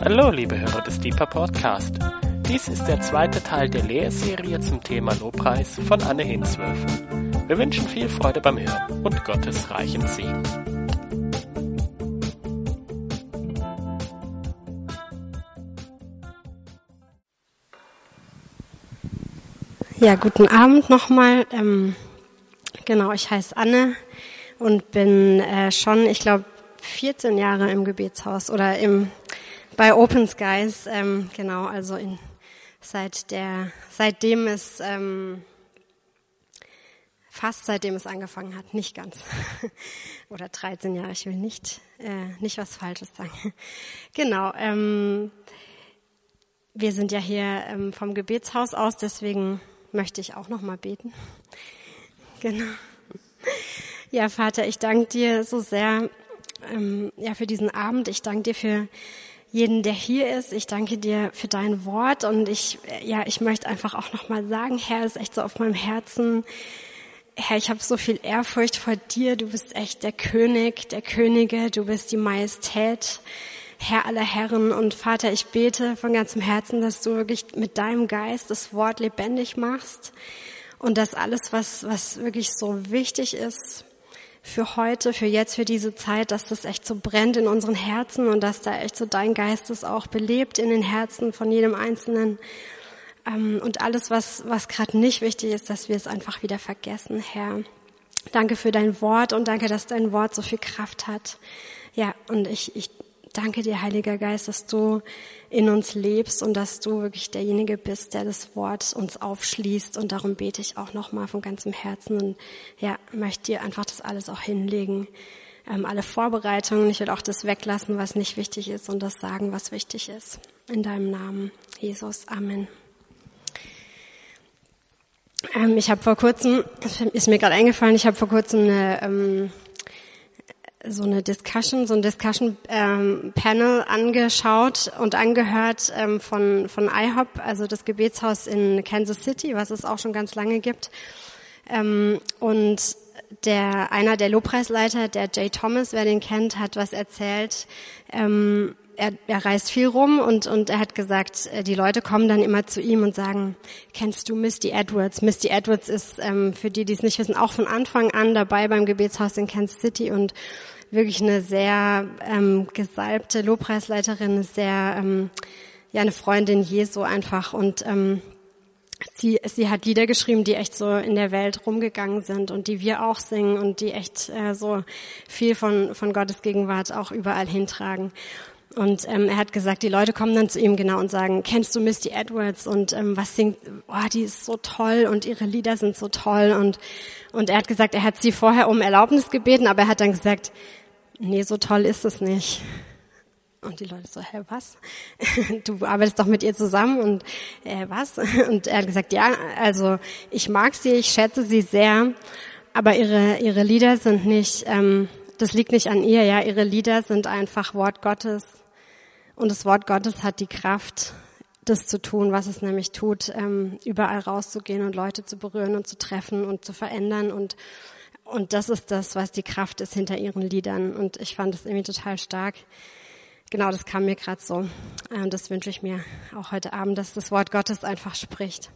Hallo, liebe Hörer des Deeper Podcast. Dies ist der zweite Teil der Lehrserie zum Thema Lobpreis von Anne Hinswürfen. Wir wünschen viel Freude beim Hören und Gottes reichen Segen. Ja, guten Abend nochmal. Ähm, genau, ich heiße Anne und bin äh, schon, ich glaube, 14 Jahre im Gebetshaus oder im bei Open Skies. Ähm, genau, also in, seit der, seitdem es ähm, fast seitdem es angefangen hat, nicht ganz. Oder 13 Jahre, ich will nicht, äh, nicht was Falsches sagen. Genau. Ähm, wir sind ja hier ähm, vom Gebetshaus aus, deswegen möchte ich auch noch mal beten. Genau. Ja, Vater, ich danke dir so sehr ähm, ja, für diesen Abend. Ich danke dir für jeden, der hier ist. Ich danke dir für dein Wort und ich, ja, ich möchte einfach auch noch mal sagen, Herr, ist echt so auf meinem Herzen. Herr, ich habe so viel Ehrfurcht vor dir. Du bist echt der König, der Könige. Du bist die Majestät. Herr aller Herren und Vater, ich bete von ganzem Herzen, dass du wirklich mit deinem Geist das Wort lebendig machst und dass alles, was, was wirklich so wichtig ist für heute, für jetzt, für diese Zeit, dass das echt so brennt in unseren Herzen und dass da echt so dein Geist es auch belebt in den Herzen von jedem Einzelnen. Ähm, und alles, was, was gerade nicht wichtig ist, dass wir es einfach wieder vergessen, Herr. Danke für dein Wort und danke, dass dein Wort so viel Kraft hat. Ja, und ich, ich danke dir, Heiliger Geist, dass du in uns lebst und dass du wirklich derjenige bist, der das Wort uns aufschließt. Und darum bete ich auch nochmal von ganzem Herzen und ja, möchte dir einfach das alles auch hinlegen. Ähm, alle Vorbereitungen. Ich will auch das weglassen, was nicht wichtig ist und das sagen, was wichtig ist. In deinem Namen, Jesus. Amen. Ähm, ich habe vor kurzem, ist mir gerade eingefallen, ich habe vor kurzem eine ähm, so eine Discussion, so ein Discussion ähm, Panel angeschaut und angehört ähm, von von IHOP, also das Gebetshaus in Kansas City, was es auch schon ganz lange gibt. Ähm, und der einer der Lobpreisleiter, der Jay Thomas, wer den kennt, hat was erzählt. Ähm, er, er reist viel rum und, und er hat gesagt, äh, die Leute kommen dann immer zu ihm und sagen, kennst du Misty Edwards? Misty Edwards ist, ähm, für die, die es nicht wissen, auch von Anfang an dabei beim Gebetshaus in Kansas City und wirklich eine sehr ähm, gesalbte Lobpreisleiterin, sehr, ähm, ja, eine Freundin Jesu einfach und ähm, sie, sie hat Lieder geschrieben, die echt so in der Welt rumgegangen sind und die wir auch singen und die echt äh, so viel von, von Gottes Gegenwart auch überall hintragen. Und ähm, er hat gesagt, die Leute kommen dann zu ihm genau und sagen, kennst du Misty Edwards und ähm, was singt, oh, die ist so toll und ihre Lieder sind so toll und und er hat gesagt, er hat sie vorher um Erlaubnis gebeten, aber er hat dann gesagt, nee, so toll ist es nicht. Und die Leute so, hä, was? Du arbeitest doch mit ihr zusammen und äh, was? Und er hat gesagt, ja, also ich mag sie, ich schätze sie sehr, aber ihre ihre Lieder sind nicht, ähm, das liegt nicht an ihr, ja, ihre Lieder sind einfach Wort Gottes und das Wort Gottes hat die Kraft, das zu tun, was es nämlich tut, ähm, überall rauszugehen und Leute zu berühren und zu treffen und zu verändern und und das ist das, was die Kraft ist hinter ihren Liedern. Und ich fand das irgendwie total stark. Genau, das kam mir gerade so. Und das wünsche ich mir auch heute Abend, dass das Wort Gottes einfach spricht.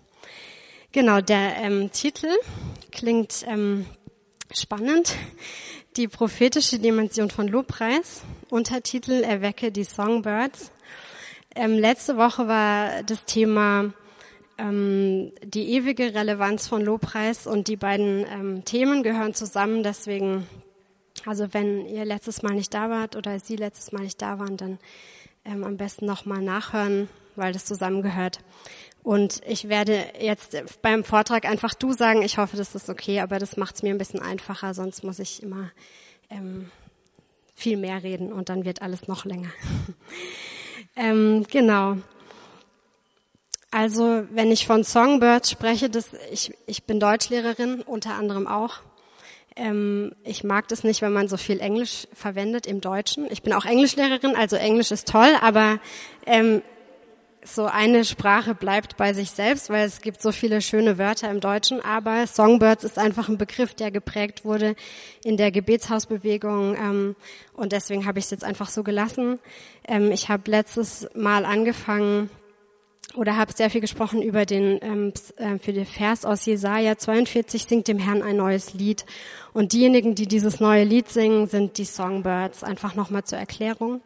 Genau, der ähm, Titel klingt ähm, spannend. Die prophetische Dimension von Lobpreis. Untertitel Erwecke die Songbirds. Ähm, letzte Woche war das Thema ähm, die ewige Relevanz von Lobpreis und die beiden ähm, Themen gehören zusammen. Deswegen, also wenn ihr letztes Mal nicht da wart oder Sie letztes Mal nicht da waren, dann ähm, am besten nochmal nachhören, weil das zusammengehört. Und ich werde jetzt beim Vortrag einfach du sagen. Ich hoffe, das ist okay, aber das macht es mir ein bisschen einfacher, sonst muss ich immer ähm, viel mehr reden und dann wird alles noch länger. ähm, genau. Also wenn ich von Songbirds spreche, das, ich, ich bin Deutschlehrerin, unter anderem auch. Ähm, ich mag das nicht, wenn man so viel Englisch verwendet im Deutschen. Ich bin auch Englischlehrerin, also Englisch ist toll, aber ähm, so eine Sprache bleibt bei sich selbst, weil es gibt so viele schöne Wörter im Deutschen, aber Songbirds ist einfach ein Begriff, der geprägt wurde in der Gebetshausbewegung ähm, und deswegen habe ich es jetzt einfach so gelassen. Ähm, ich habe letztes Mal angefangen oder habe sehr viel gesprochen über den ähm, äh, für den Vers aus Jesaja 42 singt dem Herrn ein neues Lied und diejenigen, die dieses neue Lied singen, sind die Songbirds. Einfach nochmal zur Erklärung.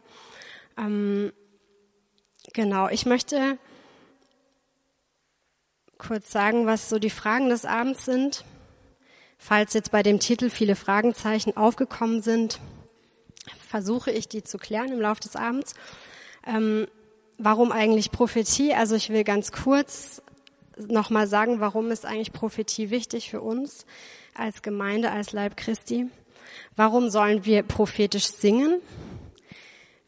Ähm, Genau, ich möchte kurz sagen, was so die Fragen des Abends sind. Falls jetzt bei dem Titel viele Fragenzeichen aufgekommen sind, versuche ich die zu klären im Laufe des Abends. Ähm, warum eigentlich Prophetie? Also ich will ganz kurz nochmal sagen, warum ist eigentlich Prophetie wichtig für uns als Gemeinde, als Leib Christi? Warum sollen wir prophetisch singen?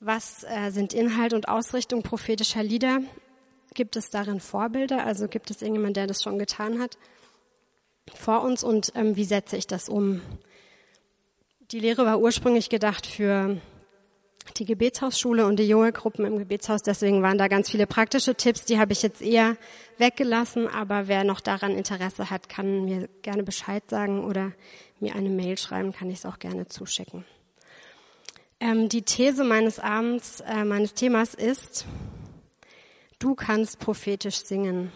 Was äh, sind Inhalt und Ausrichtung prophetischer Lieder? Gibt es darin Vorbilder? Also gibt es irgendjemand, der das schon getan hat vor uns? Und ähm, wie setze ich das um? Die Lehre war ursprünglich gedacht für die Gebetshausschule und die junge Gruppen im Gebetshaus. Deswegen waren da ganz viele praktische Tipps. Die habe ich jetzt eher weggelassen. Aber wer noch daran Interesse hat, kann mir gerne Bescheid sagen oder mir eine Mail schreiben, kann ich es auch gerne zuschicken. Ähm, die These meines Abends, äh, meines Themas ist, du kannst prophetisch singen.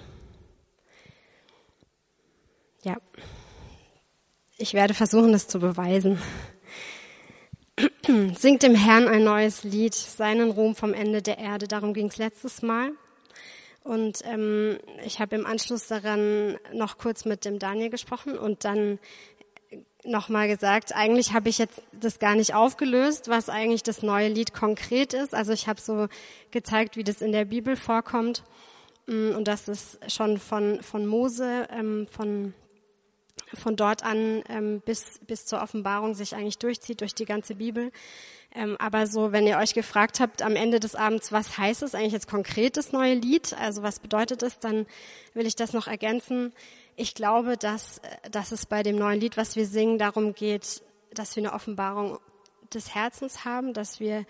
Ja, ich werde versuchen, das zu beweisen. Singt dem Herrn ein neues Lied, seinen Ruhm vom Ende der Erde. Darum ging es letztes Mal. Und ähm, ich habe im Anschluss daran noch kurz mit dem Daniel gesprochen und dann nochmal gesagt, eigentlich habe ich jetzt das gar nicht aufgelöst, was eigentlich das neue Lied konkret ist. Also ich habe so gezeigt, wie das in der Bibel vorkommt mm, und dass es schon von, von Mose, ähm, von, von dort an ähm, bis, bis zur Offenbarung sich eigentlich durchzieht, durch die ganze Bibel. Ähm, aber so, wenn ihr euch gefragt habt am Ende des Abends, was heißt es eigentlich jetzt konkret, das neue Lied? Also was bedeutet es? Dann will ich das noch ergänzen ich glaube, dass, dass es bei dem neuen Lied, was wir singen, darum geht, dass wir eine Offenbarung des Herzens haben, dass wir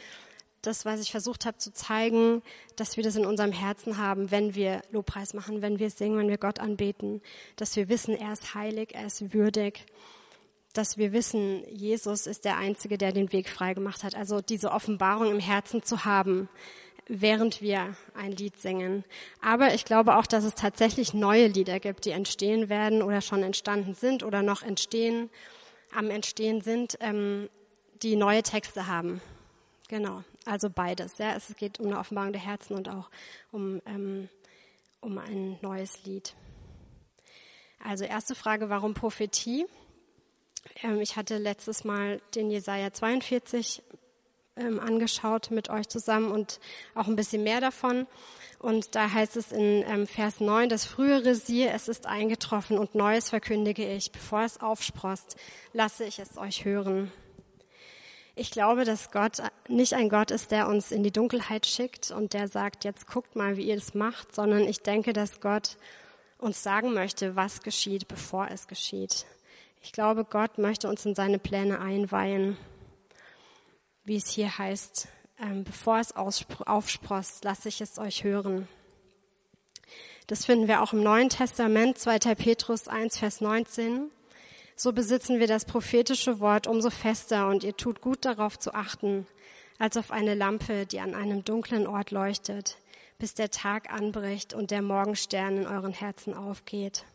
das, was ich versucht habe zu zeigen, dass wir das in unserem Herzen haben, wenn wir Lobpreis machen, wenn wir singen, wenn wir Gott anbeten, dass wir wissen, er ist heilig, er ist würdig, dass wir wissen, Jesus ist der Einzige, der den Weg frei gemacht hat. Also diese Offenbarung im Herzen zu haben, während wir ein Lied singen. Aber ich glaube auch, dass es tatsächlich neue Lieder gibt, die entstehen werden oder schon entstanden sind oder noch entstehen, am Entstehen sind, ähm, die neue Texte haben. Genau, also beides. Ja, es geht um eine Offenbarung der Herzen und auch um, ähm, um ein neues Lied. Also erste Frage, warum Prophetie? Ähm, ich hatte letztes Mal den Jesaja 42 ähm, angeschaut mit euch zusammen und auch ein bisschen mehr davon. Und da heißt es in ähm, Vers 9, das frühere siehe, es ist eingetroffen und Neues verkündige ich. Bevor es aufsprost, lasse ich es euch hören. Ich glaube, dass Gott nicht ein Gott ist, der uns in die Dunkelheit schickt und der sagt, jetzt guckt mal, wie ihr das macht, sondern ich denke, dass Gott uns sagen möchte, was geschieht, bevor es geschieht. Ich glaube, Gott möchte uns in seine Pläne einweihen wie es hier heißt, ähm, bevor es aufsprost, lasse ich es euch hören. Das finden wir auch im Neuen Testament, 2. Petrus 1, Vers 19. So besitzen wir das prophetische Wort umso fester und ihr tut gut darauf zu achten, als auf eine Lampe, die an einem dunklen Ort leuchtet, bis der Tag anbricht und der Morgenstern in euren Herzen aufgeht.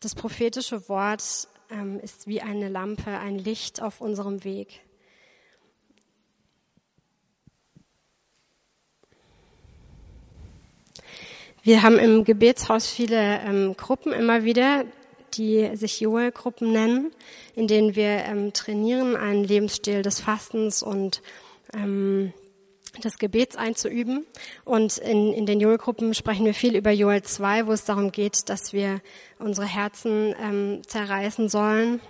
Das prophetische Wort ähm, ist wie eine Lampe, ein Licht auf unserem Weg. Wir haben im Gebetshaus viele ähm, Gruppen immer wieder, die sich Joel-Gruppen nennen, in denen wir ähm, trainieren, einen Lebensstil des Fastens und ähm, des Gebets einzuüben. Und in, in den Joel-Gruppen sprechen wir viel über Joel 2, wo es darum geht, dass wir unsere Herzen ähm, zerreißen sollen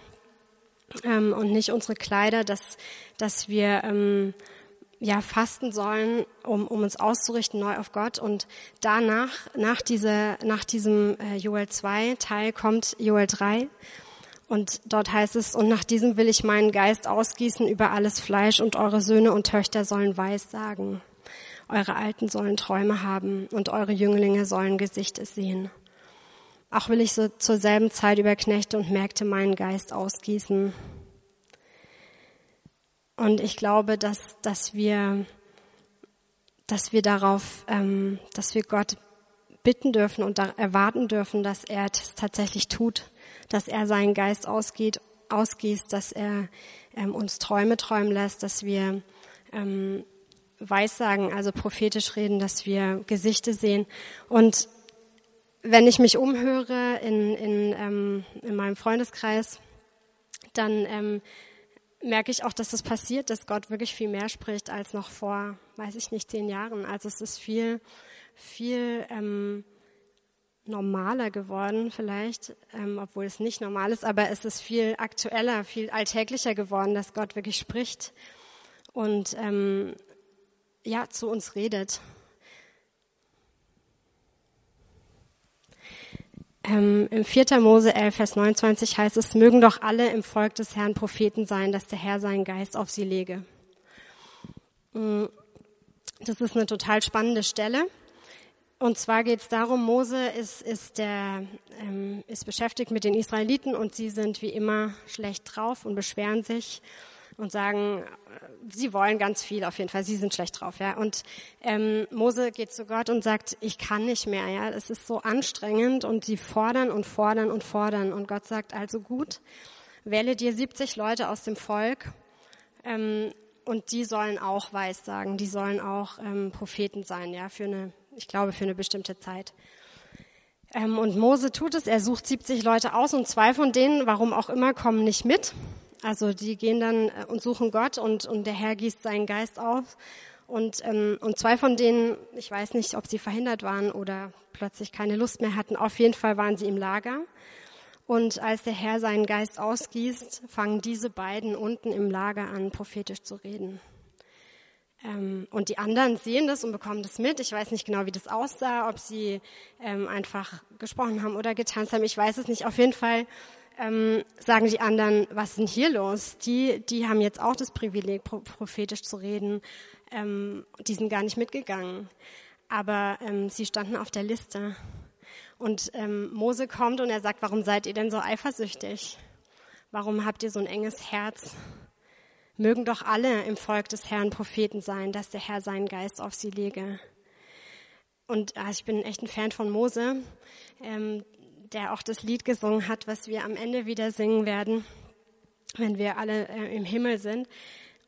ähm, und nicht unsere Kleider, dass, dass wir ähm, ja, fasten sollen, um, um uns auszurichten neu auf Gott. Und danach, nach, diese, nach diesem äh, Joel 2 Teil kommt Joel 3. Und dort heißt es, und nach diesem will ich meinen Geist ausgießen über alles Fleisch und eure Söhne und Töchter sollen Weiß sagen. Eure Alten sollen Träume haben und eure Jünglinge sollen Gesichter sehen. Auch will ich so zur selben Zeit über Knechte und Märkte meinen Geist ausgießen. Und ich glaube, dass, dass wir, dass wir darauf, ähm, dass wir Gott bitten dürfen und erwarten dürfen, dass er es tatsächlich tut, dass er seinen Geist ausgeht, ausgießt, dass er ähm, uns Träume träumen lässt, dass wir ähm, Weissagen, also prophetisch reden, dass wir Gesichter sehen. Und wenn ich mich umhöre in, in, ähm, in meinem Freundeskreis, dann ähm, merke ich auch, dass das passiert, dass Gott wirklich viel mehr spricht als noch vor, weiß ich nicht, zehn Jahren. Also es ist viel, viel ähm, normaler geworden vielleicht, ähm, obwohl es nicht normal ist, aber es ist viel aktueller, viel alltäglicher geworden, dass Gott wirklich spricht und ähm, ja zu uns redet. Ähm, Im 4. Mose 11, Vers 29 heißt es, mögen doch alle im Volk des Herrn Propheten sein, dass der Herr seinen Geist auf sie lege. Mm, das ist eine total spannende Stelle. Und zwar geht es darum, Mose ist, ist, der, ähm, ist beschäftigt mit den Israeliten und sie sind wie immer schlecht drauf und beschweren sich und sagen, äh, sie wollen ganz viel auf jeden Fall, sie sind schlecht drauf. Ja. Und ähm, Mose geht zu Gott und sagt, ich kann nicht mehr, ja, es ist so anstrengend und sie fordern und fordern und fordern. Und Gott sagt, also gut, wähle dir 70 Leute aus dem Volk ähm, und die sollen auch Weissagen, die sollen auch ähm, Propheten sein, ja, für eine ich glaube, für eine bestimmte Zeit. Ähm, und Mose tut es, er sucht 70 Leute aus und zwei von denen, warum auch immer, kommen nicht mit. Also die gehen dann äh, und suchen Gott und, und der Herr gießt seinen Geist auf. Und, ähm, und zwei von denen, ich weiß nicht, ob sie verhindert waren oder plötzlich keine Lust mehr hatten, auf jeden Fall waren sie im Lager. Und als der Herr seinen Geist ausgießt, fangen diese beiden unten im Lager an, prophetisch zu reden. Ähm, und die anderen sehen das und bekommen das mit. Ich weiß nicht genau, wie das aussah, ob sie ähm, einfach gesprochen haben oder getanzt haben. Ich weiß es nicht. Auf jeden Fall ähm, sagen die anderen, was ist denn hier los? Die, die haben jetzt auch das Privileg, prophetisch zu reden. Ähm, die sind gar nicht mitgegangen. Aber ähm, sie standen auf der Liste. Und ähm, Mose kommt und er sagt, warum seid ihr denn so eifersüchtig? Warum habt ihr so ein enges Herz? Mögen doch alle im Volk des Herrn Propheten sein, dass der Herr seinen Geist auf sie lege. Und ah, ich bin echt ein Fan von Mose, ähm, der auch das Lied gesungen hat, was wir am Ende wieder singen werden, wenn wir alle äh, im Himmel sind.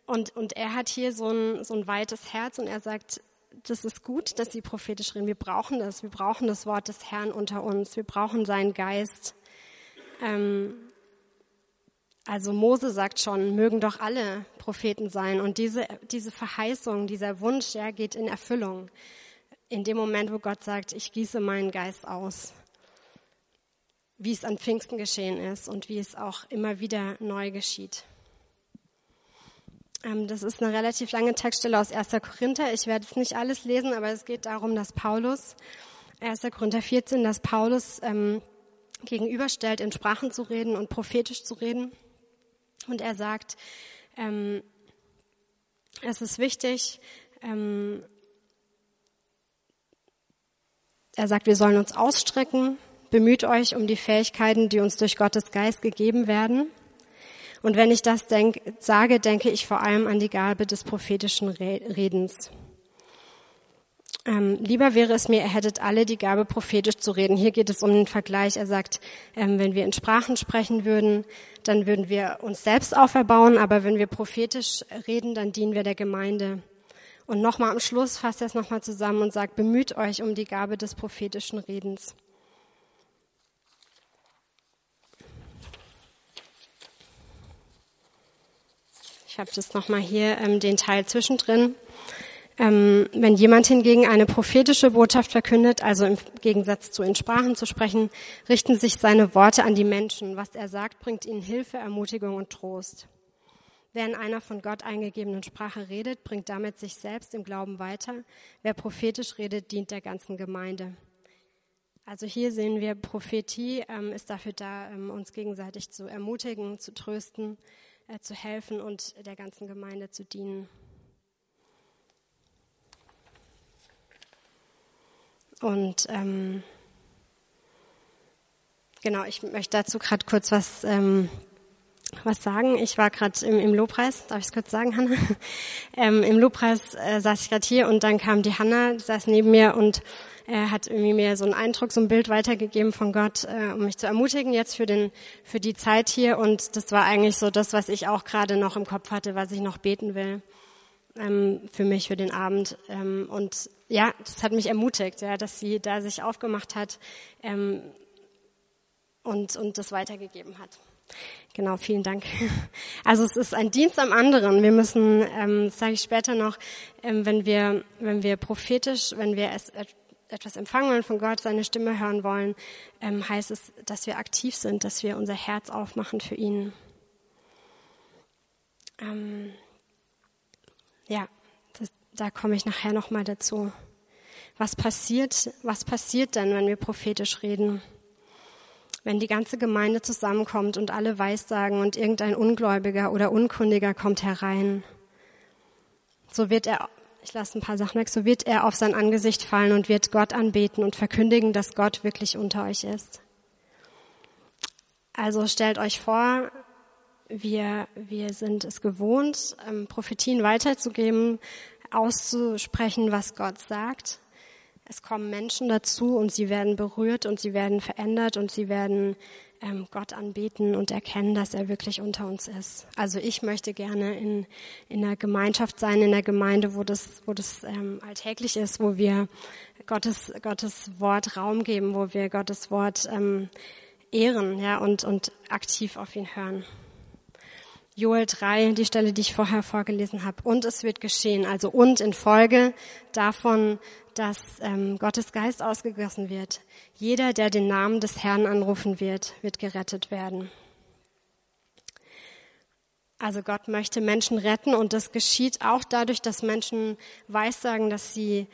Und, und er hat hier so ein, so ein weites Herz und er sagt, das ist gut, dass sie prophetisch reden. Wir brauchen das. Wir brauchen das Wort des Herrn unter uns. Wir brauchen seinen Geist. Ähm, also Mose sagt schon, mögen doch alle Propheten sein. Und diese, diese Verheißung, dieser Wunsch, ja, geht in Erfüllung. In dem Moment, wo Gott sagt, ich gieße meinen Geist aus. Wie es an Pfingsten geschehen ist und wie es auch immer wieder neu geschieht. Ähm, das ist eine relativ lange Textstelle aus 1. Korinther. Ich werde es nicht alles lesen, aber es geht darum, dass Paulus, 1. Korinther 14, dass Paulus ähm, gegenüberstellt, in Sprachen zu reden und prophetisch zu reden. Und er sagt, ähm, es ist wichtig, ähm, er sagt, wir sollen uns ausstrecken, bemüht euch um die Fähigkeiten, die uns durch Gottes Geist gegeben werden. Und wenn ich das denk, sage, denke ich vor allem an die Gabe des prophetischen Redens. Ähm, lieber wäre es mir, ihr hättet alle die Gabe, prophetisch zu reden. Hier geht es um den Vergleich. Er sagt, ähm, wenn wir in Sprachen sprechen würden, dann würden wir uns selbst auferbauen, aber wenn wir prophetisch reden, dann dienen wir der Gemeinde. Und nochmal am Schluss fasst er es nochmal zusammen und sagt, bemüht euch um die Gabe des prophetischen Redens. Ich habe das nochmal hier, ähm, den Teil zwischendrin. Ähm, wenn jemand hingegen eine prophetische Botschaft verkündet, also im Gegensatz zu in Sprachen zu sprechen, richten sich seine Worte an die Menschen. Was er sagt, bringt ihnen Hilfe, Ermutigung und Trost. Wer in einer von Gott eingegebenen Sprache redet, bringt damit sich selbst im Glauben weiter. Wer prophetisch redet, dient der ganzen Gemeinde. Also hier sehen wir, Prophetie ähm, ist dafür da, ähm, uns gegenseitig zu ermutigen, zu trösten, äh, zu helfen und der ganzen Gemeinde zu dienen. Und ähm, genau, ich möchte dazu gerade kurz was ähm, was sagen. Ich war gerade im, im Lobpreis, darf ich es kurz sagen, Hanna? Ähm, Im Lobpreis äh, saß ich gerade hier und dann kam die Hanna, die saß neben mir und äh, hat irgendwie mir so einen Eindruck, so ein Bild weitergegeben von Gott, äh, um mich zu ermutigen jetzt für den für die Zeit hier. Und das war eigentlich so das, was ich auch gerade noch im Kopf hatte, was ich noch beten will ähm, für mich für den Abend. Ähm, und ja, das hat mich ermutigt, ja, dass sie da sich aufgemacht hat ähm, und und das weitergegeben hat. Genau, vielen Dank. Also es ist ein Dienst am anderen. Wir müssen, ähm, das sage ich später noch, ähm, wenn wir, wenn wir prophetisch, wenn wir es, etwas empfangen wollen von Gott, seine Stimme hören wollen, ähm, heißt es, dass wir aktiv sind, dass wir unser Herz aufmachen für ihn. Ähm, ja, das, da komme ich nachher noch mal dazu. Was passiert, was passiert denn, wenn wir prophetisch reden? wenn die ganze Gemeinde zusammenkommt und alle Weissagen und irgendein Ungläubiger oder Unkundiger kommt herein, so wird er, ich lasse ein paar Sachen weg, so wird er auf sein Angesicht fallen und wird Gott anbeten und verkündigen, dass Gott wirklich unter euch ist. Also stellt euch vor, wir, wir sind es gewohnt, ähm, Prophetien weiterzugeben, auszusprechen, was Gott sagt. Es kommen Menschen dazu und sie werden berührt und sie werden verändert und sie werden ähm, Gott anbeten und erkennen, dass er wirklich unter uns ist. Also ich möchte gerne in, in der Gemeinschaft sein, in der Gemeinde, wo das, wo das ähm, alltäglich ist, wo wir Gottes, Gottes Wort Raum geben, wo wir Gottes Wort ähm, ehren ja, und, und aktiv auf ihn hören. Joel 3, die Stelle, die ich vorher vorgelesen habe. Und es wird geschehen, also und in Folge davon, dass ähm, Gottes Geist ausgegossen wird. Jeder, der den Namen des Herrn anrufen wird, wird gerettet werden. Also Gott möchte Menschen retten und das geschieht auch dadurch, dass Menschen weissagen, dass sie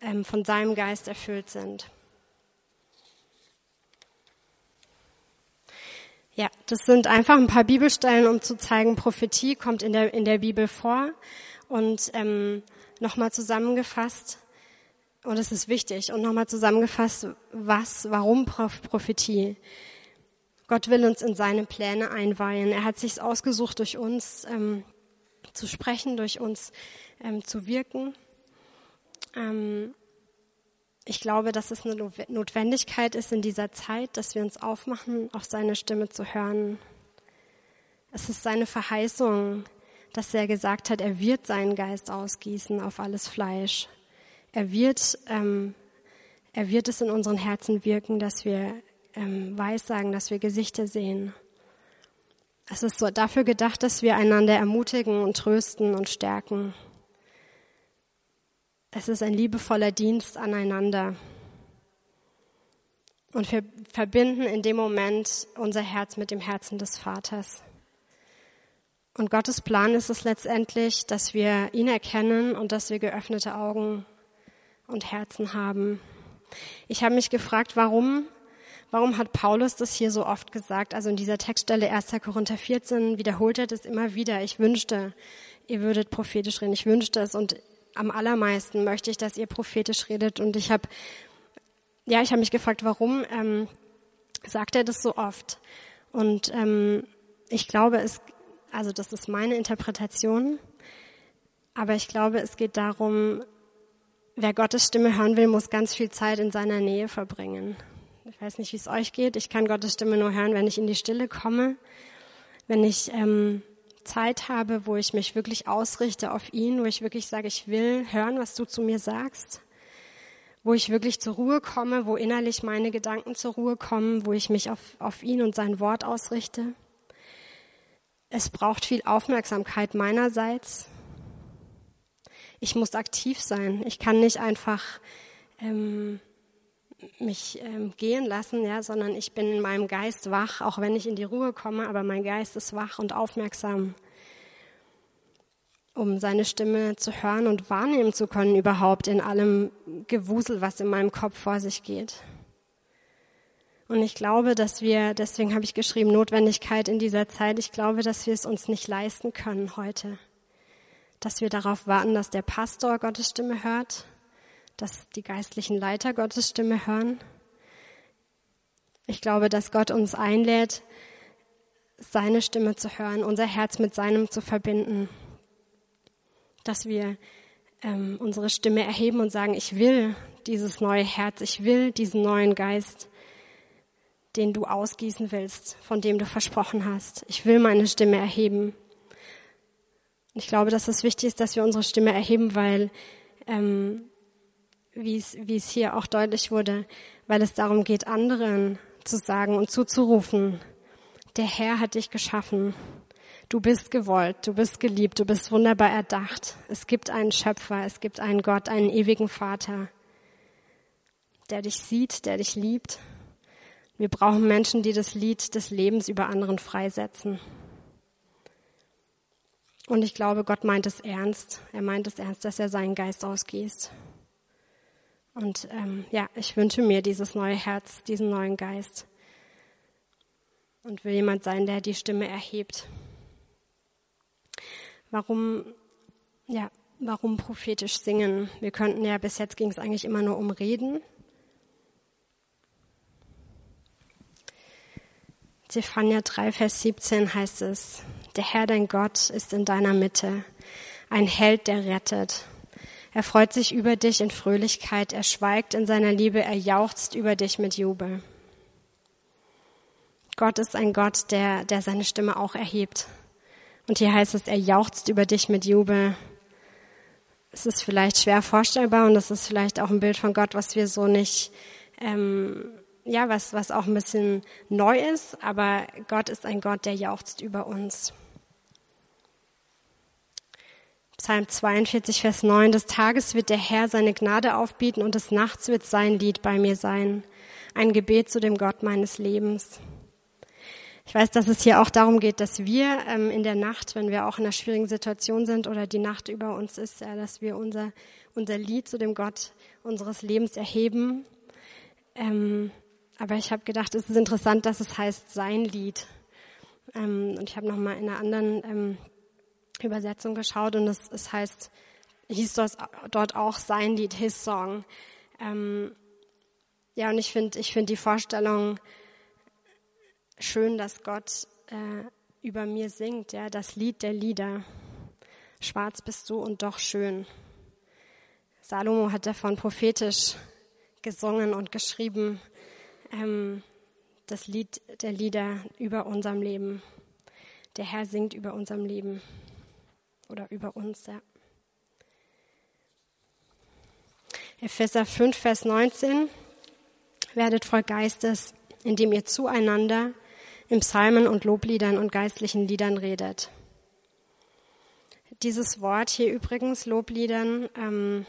ähm, von seinem Geist erfüllt sind. Ja, das sind einfach ein paar Bibelstellen, um zu zeigen, Prophetie kommt in der, in der Bibel vor. Und ähm, nochmal zusammengefasst, und es ist wichtig, und nochmal zusammengefasst, was, warum Prophetie? Gott will uns in seine Pläne einweihen. Er hat sich ausgesucht, durch uns ähm, zu sprechen, durch uns ähm, zu wirken. Ähm, ich glaube, dass es eine Notwendigkeit ist in dieser Zeit, dass wir uns aufmachen, auf seine Stimme zu hören. Es ist seine Verheißung, dass er gesagt hat, er wird seinen Geist ausgießen auf alles Fleisch. Er wird, ähm, er wird es in unseren Herzen wirken, dass wir ähm, weissagen, dass wir Gesichter sehen. Es ist so dafür gedacht, dass wir einander ermutigen und trösten und stärken. Es ist ein liebevoller Dienst aneinander. Und wir verbinden in dem Moment unser Herz mit dem Herzen des Vaters. Und Gottes Plan ist es letztendlich, dass wir ihn erkennen und dass wir geöffnete Augen und Herzen haben. Ich habe mich gefragt, warum, warum hat Paulus das hier so oft gesagt? Also in dieser Textstelle 1. Korinther 14 wiederholt er das immer wieder. Ich wünschte, ihr würdet prophetisch reden. Ich wünschte es und am allermeisten möchte ich, dass ihr prophetisch redet. Und ich habe, ja, ich habe mich gefragt, warum ähm, sagt er das so oft? Und ähm, ich glaube, es, also das ist meine Interpretation, aber ich glaube, es geht darum, wer Gottes Stimme hören will, muss ganz viel Zeit in seiner Nähe verbringen. Ich weiß nicht, wie es euch geht. Ich kann Gottes Stimme nur hören, wenn ich in die Stille komme, wenn ich ähm, Zeit habe, wo ich mich wirklich ausrichte auf ihn, wo ich wirklich sage, ich will hören, was du zu mir sagst, wo ich wirklich zur Ruhe komme, wo innerlich meine Gedanken zur Ruhe kommen, wo ich mich auf, auf ihn und sein Wort ausrichte. Es braucht viel Aufmerksamkeit meinerseits. Ich muss aktiv sein. Ich kann nicht einfach ähm, mich ähm, gehen lassen, ja, sondern ich bin in meinem Geist wach, auch wenn ich in die Ruhe komme, aber mein Geist ist wach und aufmerksam, um seine Stimme zu hören und wahrnehmen zu können überhaupt in allem Gewusel, was in meinem Kopf vor sich geht. Und ich glaube, dass wir, deswegen habe ich geschrieben, Notwendigkeit in dieser Zeit, ich glaube, dass wir es uns nicht leisten können heute. Dass wir darauf warten, dass der Pastor Gottes Stimme hört, dass die geistlichen Leiter Gottes Stimme hören. Ich glaube, dass Gott uns einlädt, seine Stimme zu hören, unser Herz mit seinem zu verbinden, dass wir ähm, unsere Stimme erheben und sagen, ich will dieses neue Herz, ich will diesen neuen Geist, den du ausgießen willst, von dem du versprochen hast. Ich will meine Stimme erheben. Ich glaube, dass es wichtig ist, dass wir unsere Stimme erheben, weil, ähm, wie es, wie es hier auch deutlich wurde, weil es darum geht, anderen zu sagen und zuzurufen, der Herr hat dich geschaffen. Du bist gewollt, du bist geliebt, du bist wunderbar erdacht. Es gibt einen Schöpfer, es gibt einen Gott, einen ewigen Vater, der dich sieht, der dich liebt. Wir brauchen Menschen, die das Lied des Lebens über anderen freisetzen. Und ich glaube, Gott meint es ernst. Er meint es ernst, dass er seinen Geist ausgießt. Und ähm, ja, ich wünsche mir dieses neue Herz, diesen neuen Geist. Und will jemand sein, der die Stimme erhebt. Warum, ja, warum prophetisch singen? Wir könnten ja, bis jetzt ging es eigentlich immer nur um Reden. Zephania 3, Vers 17 heißt es, der Herr dein Gott ist in deiner Mitte, ein Held, der rettet. Er freut sich über dich in Fröhlichkeit, er schweigt in seiner Liebe, er jauchzt über dich mit Jubel. Gott ist ein Gott, der, der seine Stimme auch erhebt. Und hier heißt es, er jauchzt über dich mit Jubel. Es ist vielleicht schwer vorstellbar und das ist vielleicht auch ein Bild von Gott, was wir so nicht, ähm, ja, was, was auch ein bisschen neu ist, aber Gott ist ein Gott, der jauchzt über uns. Psalm 42, Vers 9. Des Tages wird der Herr seine Gnade aufbieten und des Nachts wird sein Lied bei mir sein. Ein Gebet zu dem Gott meines Lebens. Ich weiß, dass es hier auch darum geht, dass wir ähm, in der Nacht, wenn wir auch in einer schwierigen Situation sind oder die Nacht über uns ist, ja, dass wir unser, unser Lied zu dem Gott unseres Lebens erheben. Ähm, aber ich habe gedacht, es ist interessant, dass es heißt sein Lied. Ähm, und ich habe nochmal in einer anderen ähm, Übersetzung geschaut und es, es heißt, hieß das dort auch sein Lied, his song. Ähm, ja, und ich finde, ich finde die Vorstellung schön, dass Gott äh, über mir singt, ja, das Lied der Lieder. Schwarz bist du und doch schön. Salomo hat davon prophetisch gesungen und geschrieben, ähm, das Lied der Lieder über unserem Leben. Der Herr singt über unserem Leben oder über uns, ja. Epheser 5, Vers 19. Werdet voll Geistes, indem ihr zueinander in Psalmen und Lobliedern und geistlichen Liedern redet. Dieses Wort hier übrigens, Lobliedern, ähm,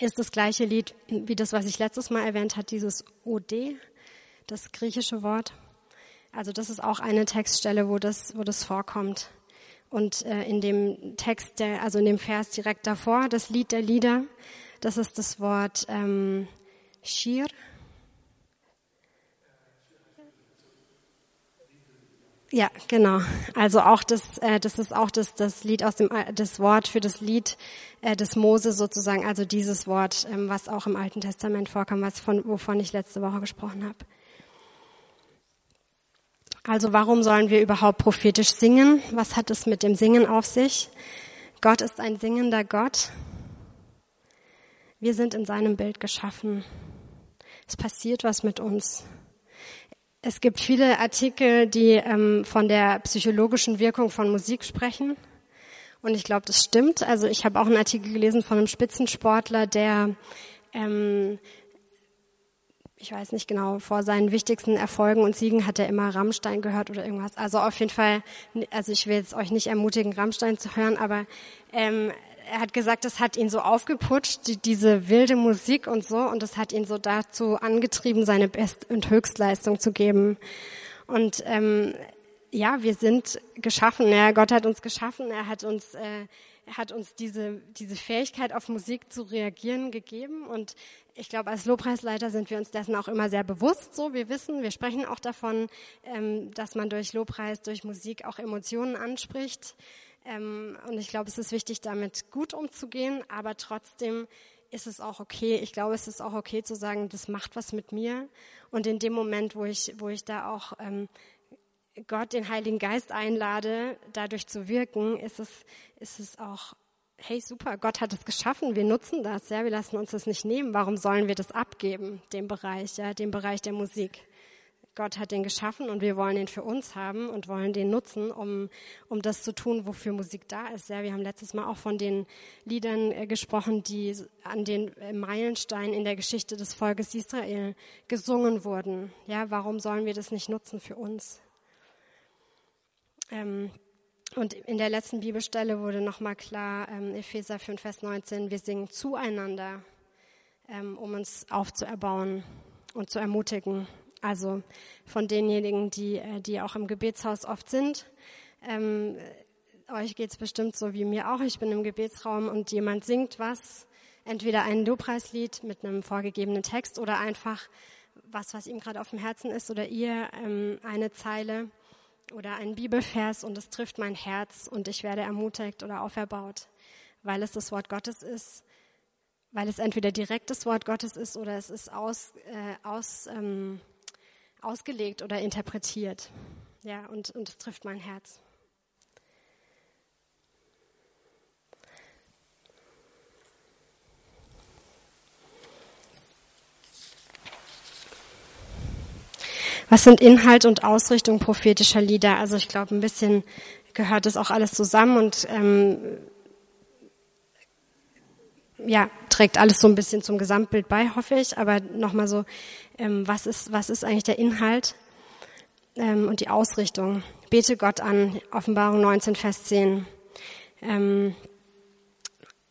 ist das gleiche Lied wie das, was ich letztes Mal erwähnt habe, dieses OD, das griechische Wort. Also das ist auch eine Textstelle, wo das, wo das vorkommt. Und äh, in dem Text, der, also in dem Vers direkt davor, das Lied der Lieder, das ist das Wort ähm, Shir. Ja, genau. Also auch das, äh, das ist auch das, das Lied aus dem, das Wort für das Lied äh, des Mose sozusagen. Also dieses Wort, ähm, was auch im Alten Testament vorkam, was von, wovon ich letzte Woche gesprochen habe. Also warum sollen wir überhaupt prophetisch singen? Was hat es mit dem Singen auf sich? Gott ist ein singender Gott. Wir sind in seinem Bild geschaffen. Es passiert was mit uns. Es gibt viele Artikel, die ähm, von der psychologischen Wirkung von Musik sprechen. Und ich glaube, das stimmt. Also ich habe auch einen Artikel gelesen von einem Spitzensportler, der ähm, ich weiß nicht genau, vor seinen wichtigsten Erfolgen und Siegen hat er immer Rammstein gehört oder irgendwas. Also auf jeden Fall, also ich will jetzt euch nicht ermutigen, Rammstein zu hören, aber ähm, er hat gesagt, es hat ihn so aufgeputscht, die, diese wilde Musik und so, und es hat ihn so dazu angetrieben, seine Best- und Höchstleistung zu geben. Und ähm, ja, wir sind geschaffen. Ja, Gott hat uns geschaffen. Er hat uns äh, er hat uns diese, diese Fähigkeit, auf Musik zu reagieren, gegeben. Und ich glaube, als Lobpreisleiter sind wir uns dessen auch immer sehr bewusst. So, wir wissen, wir sprechen auch davon, ähm, dass man durch Lobpreis, durch Musik auch Emotionen anspricht. Ähm, und ich glaube, es ist wichtig, damit gut umzugehen. Aber trotzdem ist es auch okay. Ich glaube, es ist auch okay zu sagen, das macht was mit mir. Und in dem Moment, wo ich, wo ich da auch ähm, Gott, den Heiligen Geist einlade, dadurch zu wirken, ist es, ist es auch, hey super, Gott hat es geschaffen, wir nutzen das, ja, wir lassen uns das nicht nehmen. Warum sollen wir das abgeben, den Bereich, ja, den Bereich der Musik? Gott hat den geschaffen und wir wollen den für uns haben und wollen den nutzen, um, um das zu tun, wofür Musik da ist. Ja, wir haben letztes Mal auch von den Liedern äh, gesprochen, die an den äh, Meilensteinen in der Geschichte des Volkes Israel gesungen wurden. Ja, warum sollen wir das nicht nutzen für uns? Ähm, und in der letzten Bibelstelle wurde nochmal klar, ähm, Epheser 5, Vers 19, wir singen zueinander, ähm, um uns aufzuerbauen und zu ermutigen. Also von denjenigen, die, äh, die auch im Gebetshaus oft sind. Ähm, euch geht's bestimmt so wie mir auch. Ich bin im Gebetsraum und jemand singt was, entweder ein Lobpreislied mit einem vorgegebenen Text oder einfach was, was ihm gerade auf dem Herzen ist oder ihr ähm, eine Zeile oder ein Bibelvers und es trifft mein Herz und ich werde ermutigt oder auferbaut, weil es das Wort Gottes ist, weil es entweder direkt das Wort Gottes ist oder es ist aus, äh, aus ähm, ausgelegt oder interpretiert. Ja, und, und es trifft mein Herz. Was sind Inhalt und Ausrichtung prophetischer Lieder? Also ich glaube, ein bisschen gehört das auch alles zusammen und ähm, ja, trägt alles so ein bisschen zum Gesamtbild bei, hoffe ich. Aber nochmal so, ähm, was, ist, was ist eigentlich der Inhalt ähm, und die Ausrichtung? Bete Gott an, Offenbarung 19, Vers 10. Ähm,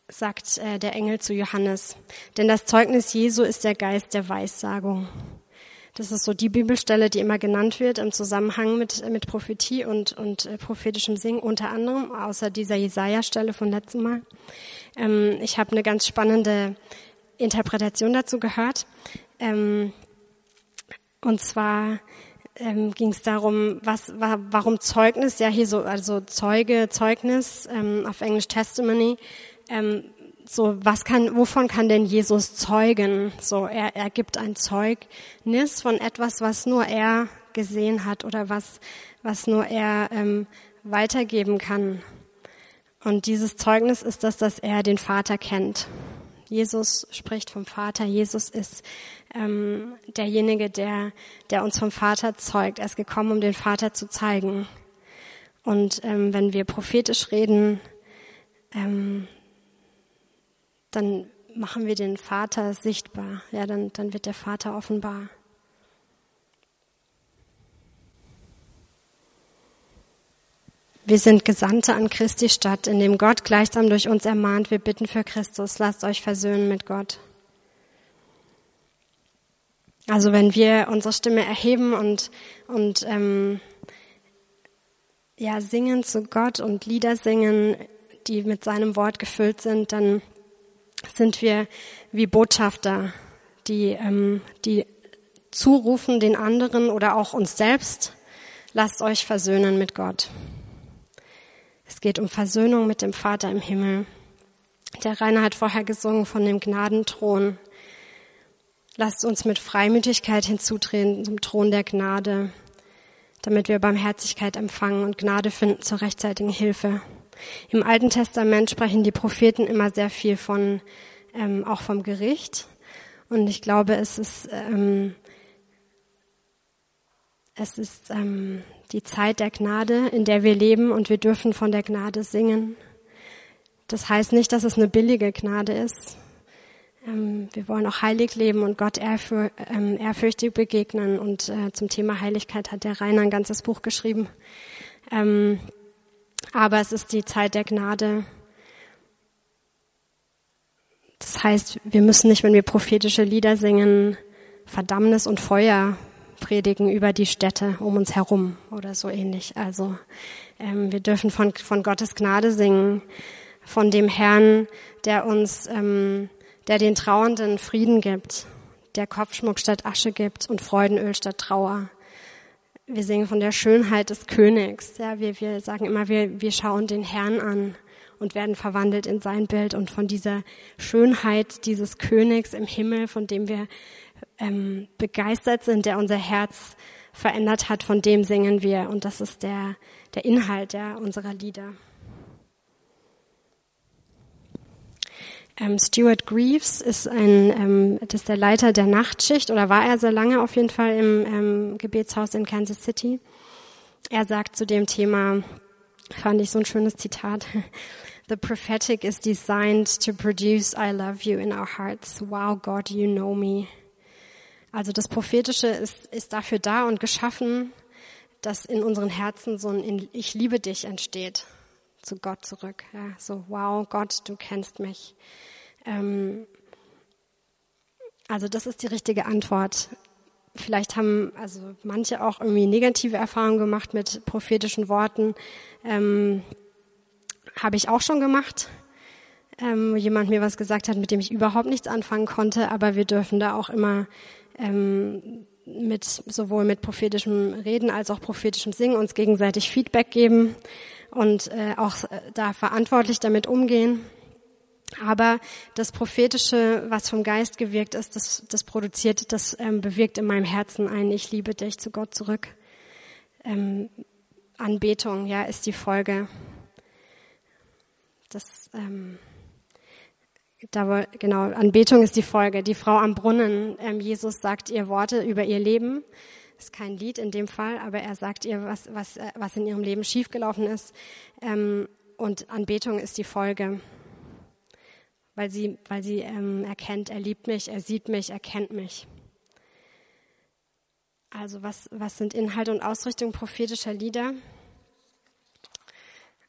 sagt äh, der Engel zu Johannes. Denn das Zeugnis Jesu ist der Geist der Weissagung. Das ist so die Bibelstelle, die immer genannt wird im Zusammenhang mit, mit Prophetie und, und äh, prophetischem Singen, unter anderem, außer dieser Jesaja-Stelle von letztem Mal. Ähm, ich habe eine ganz spannende Interpretation dazu gehört. Ähm, und zwar ähm, ging es darum, was, war, warum Zeugnis, ja hier so, also Zeuge, Zeugnis, ähm, auf Englisch Testimony, ähm, so, was kann, wovon kann denn Jesus zeugen? So, er, er gibt ein Zeugnis von etwas, was nur er gesehen hat oder was, was nur er ähm, weitergeben kann. Und dieses Zeugnis ist das, dass er den Vater kennt. Jesus spricht vom Vater. Jesus ist ähm, derjenige, der, der uns vom Vater zeugt. Er ist gekommen, um den Vater zu zeigen. Und ähm, wenn wir prophetisch reden, ähm, dann machen wir den Vater sichtbar. Ja, dann, dann wird der Vater offenbar. Wir sind Gesandte an Christi Stadt, in dem Gott gleichsam durch uns ermahnt, wir bitten für Christus, lasst euch versöhnen mit Gott. Also wenn wir unsere Stimme erheben und, und ähm, ja, singen zu Gott und Lieder singen, die mit seinem Wort gefüllt sind, dann sind wir wie Botschafter, die, ähm, die zurufen den anderen oder auch uns selbst, lasst euch versöhnen mit Gott. Es geht um Versöhnung mit dem Vater im Himmel. Der Rainer hat vorher gesungen von dem Gnadenthron. Lasst uns mit Freimütigkeit hinzutreten zum Thron der Gnade, damit wir Barmherzigkeit empfangen und Gnade finden zur rechtzeitigen Hilfe. Im Alten Testament sprechen die Propheten immer sehr viel von, ähm, auch vom Gericht. Und ich glaube, es ist, ähm, es ist ähm, die Zeit der Gnade, in der wir leben und wir dürfen von der Gnade singen. Das heißt nicht, dass es eine billige Gnade ist. Ähm, wir wollen auch heilig leben und Gott ehrfür, ähm, ehrfürchtig begegnen. Und äh, zum Thema Heiligkeit hat der Rainer ein ganzes Buch geschrieben. Ähm, aber es ist die Zeit der Gnade. Das heißt, wir müssen nicht, wenn wir prophetische Lieder singen, Verdammnis und Feuer predigen über die Städte um uns herum oder so ähnlich. Also ähm, wir dürfen von, von Gottes Gnade singen, von dem Herrn, der uns, ähm, der den Trauernden Frieden gibt, der Kopfschmuck statt Asche gibt und Freudenöl statt Trauer. Wir singen von der Schönheit des Königs. Ja, wir, wir sagen immer, wir, wir schauen den Herrn an und werden verwandelt in sein Bild. Und von dieser Schönheit dieses Königs im Himmel, von dem wir ähm, begeistert sind, der unser Herz verändert hat, von dem singen wir. Und das ist der, der Inhalt ja, unserer Lieder. Ähm, Stuart Greaves ist ein, ähm, das ist der Leiter der Nachtschicht oder war er sehr lange auf jeden Fall im ähm, Gebetshaus in Kansas City. Er sagt zu dem Thema, fand ich so ein schönes Zitat. The prophetic is designed to produce I love you in our hearts. Wow, God, you know me. Also das Prophetische ist, ist dafür da und geschaffen, dass in unseren Herzen so ein Ich liebe dich entsteht zu Gott zurück. Ja, so, wow, Gott, du kennst mich. Ähm, also das ist die richtige Antwort. Vielleicht haben also manche auch irgendwie negative Erfahrungen gemacht mit prophetischen Worten. Ähm, Habe ich auch schon gemacht. Ähm, jemand mir was gesagt hat, mit dem ich überhaupt nichts anfangen konnte, aber wir dürfen da auch immer ähm, mit sowohl mit prophetischem Reden als auch prophetischem Singen uns gegenseitig Feedback geben und äh, auch äh, da verantwortlich damit umgehen. Aber das Prophetische, was vom Geist gewirkt ist, das, das produziert, das ähm, bewirkt in meinem Herzen ein Ich liebe dich zu Gott zurück. Ähm, Anbetung, ja, ist die Folge. Das, ähm, da, genau, Anbetung ist die Folge. Die Frau am Brunnen, ähm, Jesus sagt ihr Worte über ihr Leben ist kein Lied in dem Fall, aber er sagt ihr, was, was, äh, was in ihrem Leben schiefgelaufen ist. Ähm, und Anbetung ist die Folge, weil sie, weil sie ähm, erkennt, er liebt mich, er sieht mich, er kennt mich. Also was, was sind Inhalt und Ausrichtung prophetischer Lieder?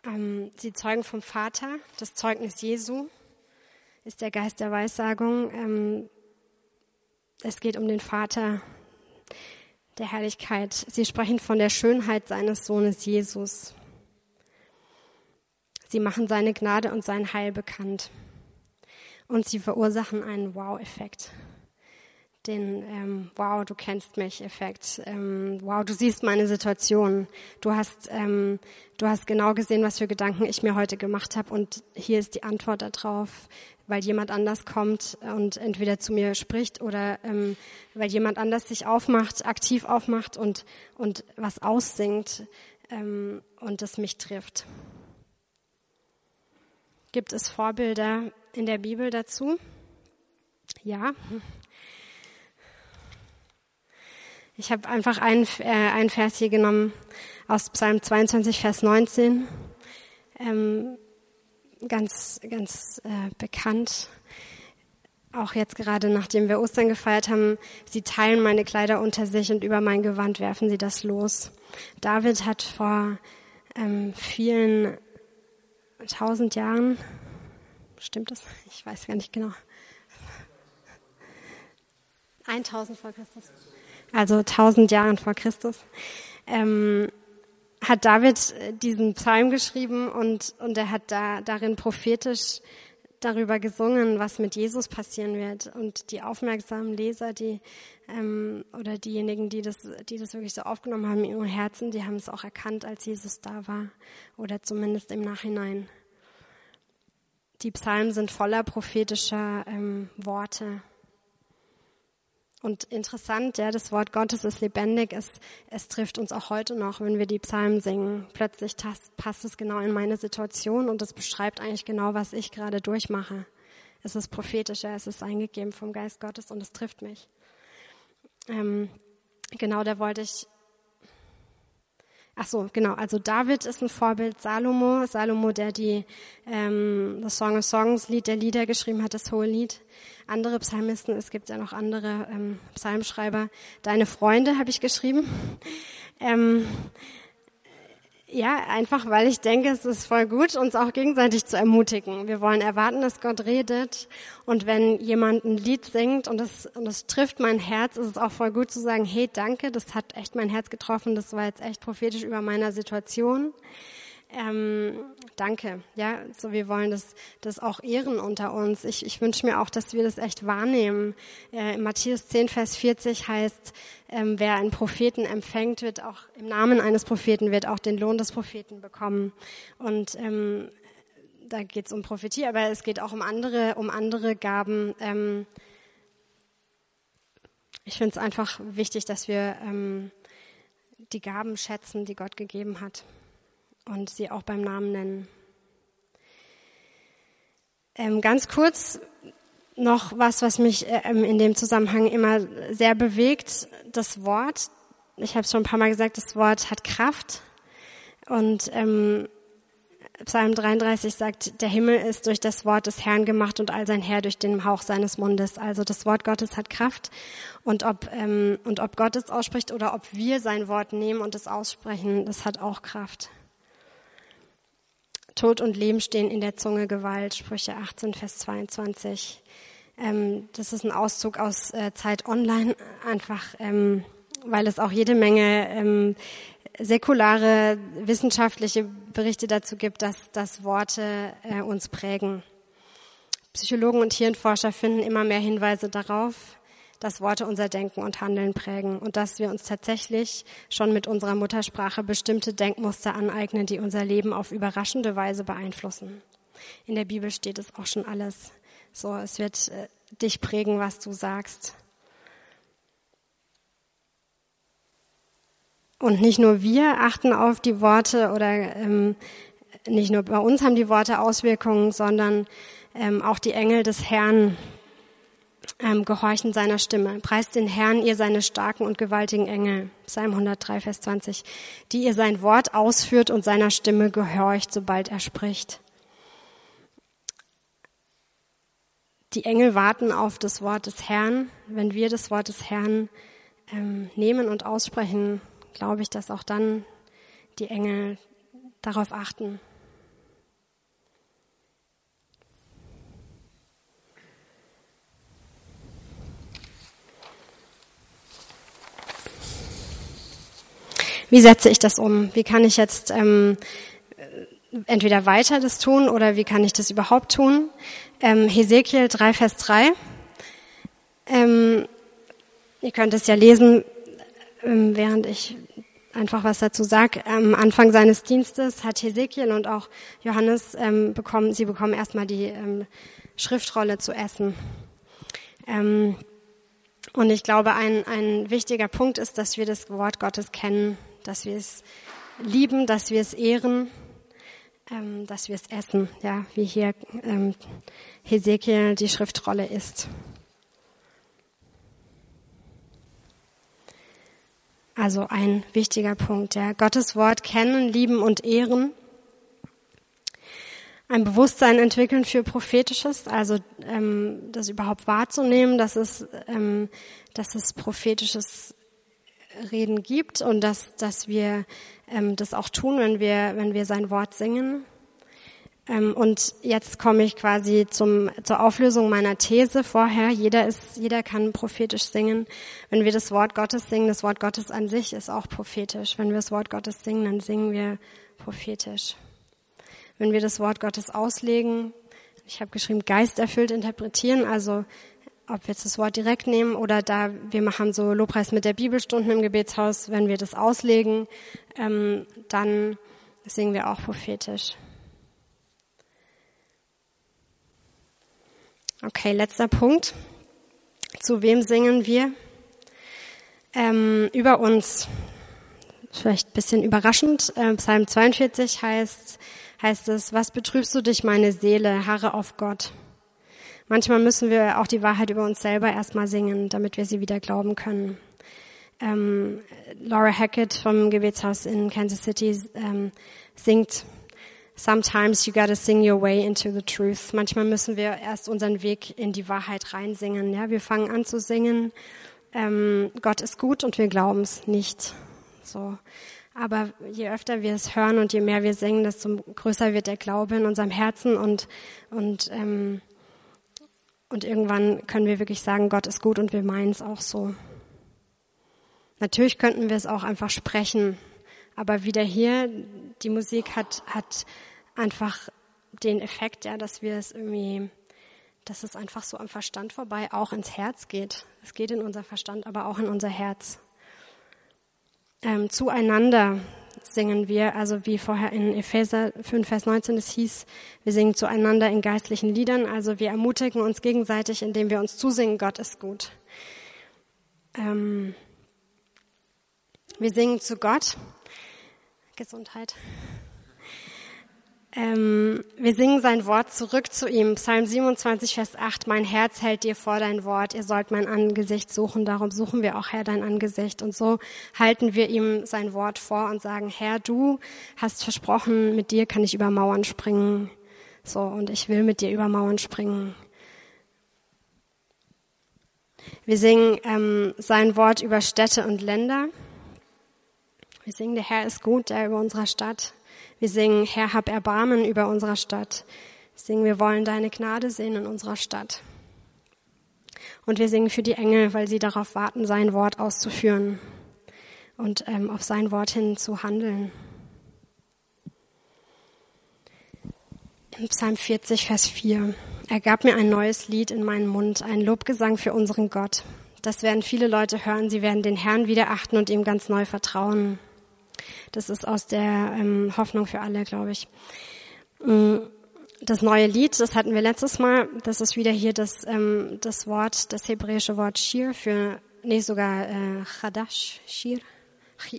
Ähm, sie zeugen vom Vater, das Zeugnis Jesu ist der Geist der Weissagung. Ähm, es geht um den Vater, der Herrlichkeit. Sie sprechen von der Schönheit seines Sohnes Jesus. Sie machen seine Gnade und sein Heil bekannt. Und sie verursachen einen Wow-Effekt. Den ähm, Wow, du kennst mich Effekt. Ähm, wow, du siehst meine Situation. Du hast, ähm, du hast genau gesehen, was für Gedanken ich mir heute gemacht habe. Und hier ist die Antwort darauf weil jemand anders kommt und entweder zu mir spricht oder ähm, weil jemand anders sich aufmacht, aktiv aufmacht und, und was aussingt ähm, und das mich trifft. Gibt es Vorbilder in der Bibel dazu? Ja. Ich habe einfach einen, äh, einen Vers hier genommen aus Psalm 22, Vers 19. Ähm, ganz, ganz äh, bekannt. Auch jetzt gerade, nachdem wir Ostern gefeiert haben, sie teilen meine Kleider unter sich und über mein Gewand werfen sie das los. David hat vor ähm, vielen tausend Jahren, stimmt das? Ich weiß gar nicht genau. 1000 vor Christus. Also 1000 Jahren vor Christus. Ähm, hat David äh, diesen Psalm geschrieben und, und er hat da, darin prophetisch darüber gesungen, was mit Jesus passieren wird. Und die aufmerksamen Leser, die ähm, oder diejenigen, die das, die das wirklich so aufgenommen haben in ihrem Herzen, die haben es auch erkannt, als Jesus da war oder zumindest im Nachhinein. Die Psalmen sind voller prophetischer ähm, Worte. Und interessant, ja, das Wort Gottes ist lebendig, es, es trifft uns auch heute noch, wenn wir die Psalmen singen. Plötzlich passt es genau in meine Situation und es beschreibt eigentlich genau, was ich gerade durchmache. Es ist prophetischer, es ist eingegeben vom Geist Gottes und es trifft mich. Ähm, genau, da wollte ich Ach so, genau. Also David ist ein Vorbild. Salomo, Salomo, der die ähm, das Song of Songs Lied der Lieder geschrieben hat, das hohe Lied. Andere Psalmisten, es gibt ja noch andere ähm, Psalmschreiber. Deine Freunde habe ich geschrieben. Ähm, ja, einfach weil ich denke, es ist voll gut, uns auch gegenseitig zu ermutigen. Wir wollen erwarten, dass Gott redet. Und wenn jemand ein Lied singt und es, und es trifft mein Herz, ist es auch voll gut zu sagen, hey, danke, das hat echt mein Herz getroffen, das war jetzt echt prophetisch über meiner Situation. Ähm, danke. Ja, so wir wollen das, das auch ehren unter uns. Ich, ich wünsche mir auch, dass wir das echt wahrnehmen. Äh, in Matthäus 10, Vers 40 heißt, ähm, wer einen Propheten empfängt, wird auch im Namen eines Propheten, wird auch den Lohn des Propheten bekommen. Und ähm, da geht es um Prophetie, aber es geht auch um andere, um andere Gaben. Ähm, ich finde es einfach wichtig, dass wir ähm, die Gaben schätzen, die Gott gegeben hat und sie auch beim Namen nennen. Ähm, ganz kurz noch was, was mich ähm, in dem Zusammenhang immer sehr bewegt. Das Wort, ich habe es schon ein paar Mal gesagt, das Wort hat Kraft. Und ähm, Psalm 33 sagt, der Himmel ist durch das Wort des Herrn gemacht und all sein Herr durch den Hauch seines Mundes. Also das Wort Gottes hat Kraft. Und ob, ähm, und ob Gott es ausspricht oder ob wir sein Wort nehmen und es aussprechen, das hat auch Kraft. Tod und Leben stehen in der Zunge Gewalt, Sprüche 18, Vers 22. Ähm, das ist ein Auszug aus äh, Zeit Online, einfach ähm, weil es auch jede Menge ähm, säkulare wissenschaftliche Berichte dazu gibt, dass, dass Worte äh, uns prägen. Psychologen und Hirnforscher finden immer mehr Hinweise darauf, dass Worte unser Denken und Handeln prägen und dass wir uns tatsächlich schon mit unserer Muttersprache bestimmte Denkmuster aneignen, die unser Leben auf überraschende Weise beeinflussen. In der Bibel steht es auch schon alles. So, es wird äh, dich prägen, was du sagst. Und nicht nur wir achten auf die Worte oder ähm, nicht nur bei uns haben die Worte Auswirkungen, sondern ähm, auch die Engel des Herrn ähm, gehorchen seiner Stimme. Preist den Herrn, ihr seine starken und gewaltigen Engel. Psalm 103, Vers 20. Die ihr sein Wort ausführt und seiner Stimme gehorcht, sobald er spricht. Die Engel warten auf das Wort des Herrn. Wenn wir das Wort des Herrn ähm, nehmen und aussprechen, glaube ich, dass auch dann die Engel darauf achten. Wie setze ich das um? Wie kann ich jetzt ähm, entweder weiter das tun oder wie kann ich das überhaupt tun? Ähm, Hesekiel 3, Vers 3. Ähm, ihr könnt es ja lesen, ähm, während ich einfach was dazu sage. Am Anfang seines Dienstes hat Hesekiel und auch Johannes ähm, bekommen, sie bekommen erstmal die ähm, Schriftrolle zu essen. Ähm, und ich glaube, ein, ein wichtiger Punkt ist, dass wir das Wort Gottes kennen, dass wir es lieben, dass wir es ehren, ähm, dass wir es essen, ja, wie hier ähm, Hesekiel die Schriftrolle ist. Also ein wichtiger Punkt, ja. Gottes Wort kennen, lieben und ehren. Ein Bewusstsein entwickeln für Prophetisches, also ähm, das überhaupt wahrzunehmen, dass es, ähm, dass es prophetisches Reden gibt und dass, dass wir ähm, das auch tun, wenn wir, wenn wir sein Wort singen. Ähm, und jetzt komme ich quasi zum, zur Auflösung meiner These vorher. Jeder ist, jeder kann prophetisch singen. Wenn wir das Wort Gottes singen, das Wort Gottes an sich ist auch prophetisch. Wenn wir das Wort Gottes singen, dann singen wir prophetisch. Wenn wir das Wort Gottes auslegen, ich habe geschrieben, geisterfüllt interpretieren, also ob wir jetzt das Wort direkt nehmen oder da, wir machen so Lobpreis mit der Bibelstunden im Gebetshaus, wenn wir das auslegen, ähm, dann singen wir auch prophetisch. Okay, letzter Punkt. Zu wem singen wir? Ähm, über uns. Vielleicht ein bisschen überraschend. Ähm, Psalm 42 heißt, heißt es, was betrübst du dich, meine Seele, harre auf Gott. Manchmal müssen wir auch die Wahrheit über uns selber erstmal singen, damit wir sie wieder glauben können. Ähm, Laura Hackett vom Gebetshaus in Kansas City ähm, singt Sometimes you gotta sing your way into the truth. Manchmal müssen wir erst unseren Weg in die Wahrheit reinsingen. Ja, wir fangen an zu singen. Ähm, Gott ist gut und wir glauben es nicht. So. Aber je öfter wir es hören und je mehr wir singen, desto größer wird der Glaube in unserem Herzen und, und ähm, und irgendwann können wir wirklich sagen, Gott ist gut und wir meinen es auch so. Natürlich könnten wir es auch einfach sprechen, aber wieder hier, die Musik hat, hat einfach den Effekt, ja, dass wir es irgendwie, dass es einfach so am Verstand vorbei auch ins Herz geht. Es geht in unser Verstand, aber auch in unser Herz. Ähm, zueinander singen wir, also wie vorher in Epheser 5, Vers 19 es hieß, wir singen zueinander in geistlichen Liedern, also wir ermutigen uns gegenseitig, indem wir uns zusingen, Gott ist gut. Ähm, wir singen zu Gott. Gesundheit. Ähm, wir singen sein Wort zurück zu ihm. Psalm 27, Vers 8. Mein Herz hält dir vor dein Wort. Ihr sollt mein Angesicht suchen. Darum suchen wir auch, Herr, dein Angesicht. Und so halten wir ihm sein Wort vor und sagen, Herr, du hast versprochen, mit dir kann ich über Mauern springen. So, und ich will mit dir über Mauern springen. Wir singen ähm, sein Wort über Städte und Länder. Wir singen, der Herr ist gut, der über unserer Stadt. Wir singen, Herr, hab Erbarmen über unserer Stadt. Wir singen, wir wollen deine Gnade sehen in unserer Stadt. Und wir singen für die Engel, weil sie darauf warten, sein Wort auszuführen und ähm, auf sein Wort hin zu handeln. Im Psalm 40, Vers 4. Er gab mir ein neues Lied in meinen Mund, ein Lobgesang für unseren Gott. Das werden viele Leute hören. Sie werden den Herrn wieder achten und ihm ganz neu vertrauen. Das ist aus der ähm, Hoffnung für alle, glaube ich. Mm, das neue Lied, das hatten wir letztes Mal. Das ist wieder hier das, ähm, das Wort, das hebräische Wort Shir für, nee, sogar äh, Chadash, Shir,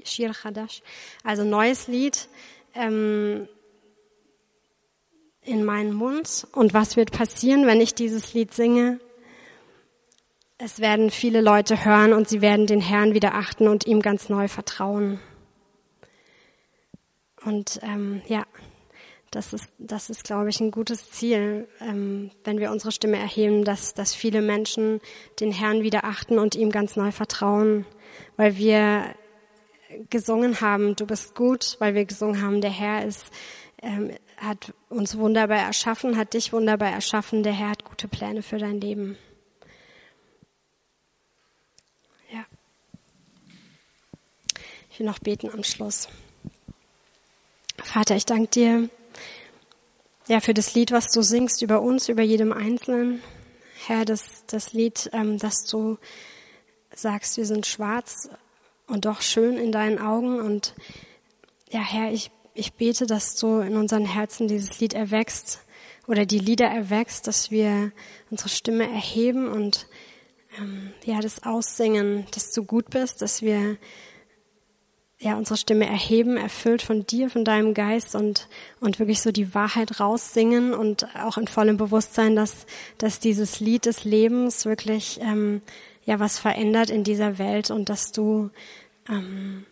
Shir Chadash. Also neues Lied ähm, in meinen Mund. Und was wird passieren, wenn ich dieses Lied singe? Es werden viele Leute hören und sie werden den Herrn wieder achten und ihm ganz neu vertrauen. Und ähm, ja, das ist, das ist, glaube ich, ein gutes Ziel, ähm, wenn wir unsere Stimme erheben, dass, dass viele Menschen den Herrn wieder achten und ihm ganz neu vertrauen, weil wir gesungen haben, du bist gut, weil wir gesungen haben, der Herr ist, ähm, hat uns wunderbar erschaffen, hat dich wunderbar erschaffen, der Herr hat gute Pläne für dein Leben. Ja. Ich will noch beten am Schluss. Vater, ich danke dir ja für das Lied, was du singst über uns, über jedem Einzelnen. Herr, das, das Lied, ähm, dass du sagst, wir sind schwarz und doch schön in deinen Augen. Und ja, Herr, ich, ich bete, dass du in unseren Herzen dieses Lied erwächst oder die Lieder erwächst, dass wir unsere Stimme erheben und ähm, ja, das aussingen, dass du gut bist, dass wir ja, unsere Stimme erheben, erfüllt von dir, von deinem Geist und, und wirklich so die Wahrheit raussingen und auch in vollem Bewusstsein, dass, dass dieses Lied des Lebens wirklich, ähm, ja, was verändert in dieser Welt und dass du, ähm,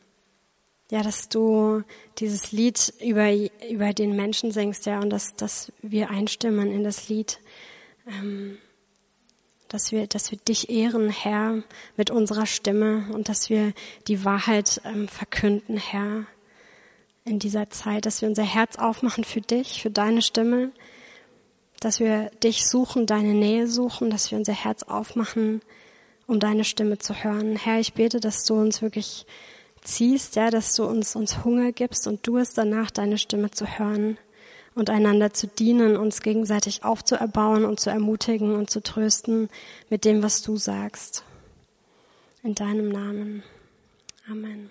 ja, dass du dieses Lied über, über den Menschen singst, ja, und dass, dass wir einstimmen in das Lied. Ähm, dass wir, dass wir dich ehren, Herr, mit unserer Stimme und dass wir die Wahrheit ähm, verkünden, Herr, in dieser Zeit, dass wir unser Herz aufmachen für dich, für deine Stimme, dass wir dich suchen, deine Nähe suchen, dass wir unser Herz aufmachen, um deine Stimme zu hören. Herr, ich bete, dass du uns wirklich ziehst, ja, dass du uns, uns Hunger gibst und du es danach, deine Stimme zu hören und einander zu dienen, uns gegenseitig aufzuerbauen und zu ermutigen und zu trösten mit dem, was du sagst. In deinem Namen. Amen.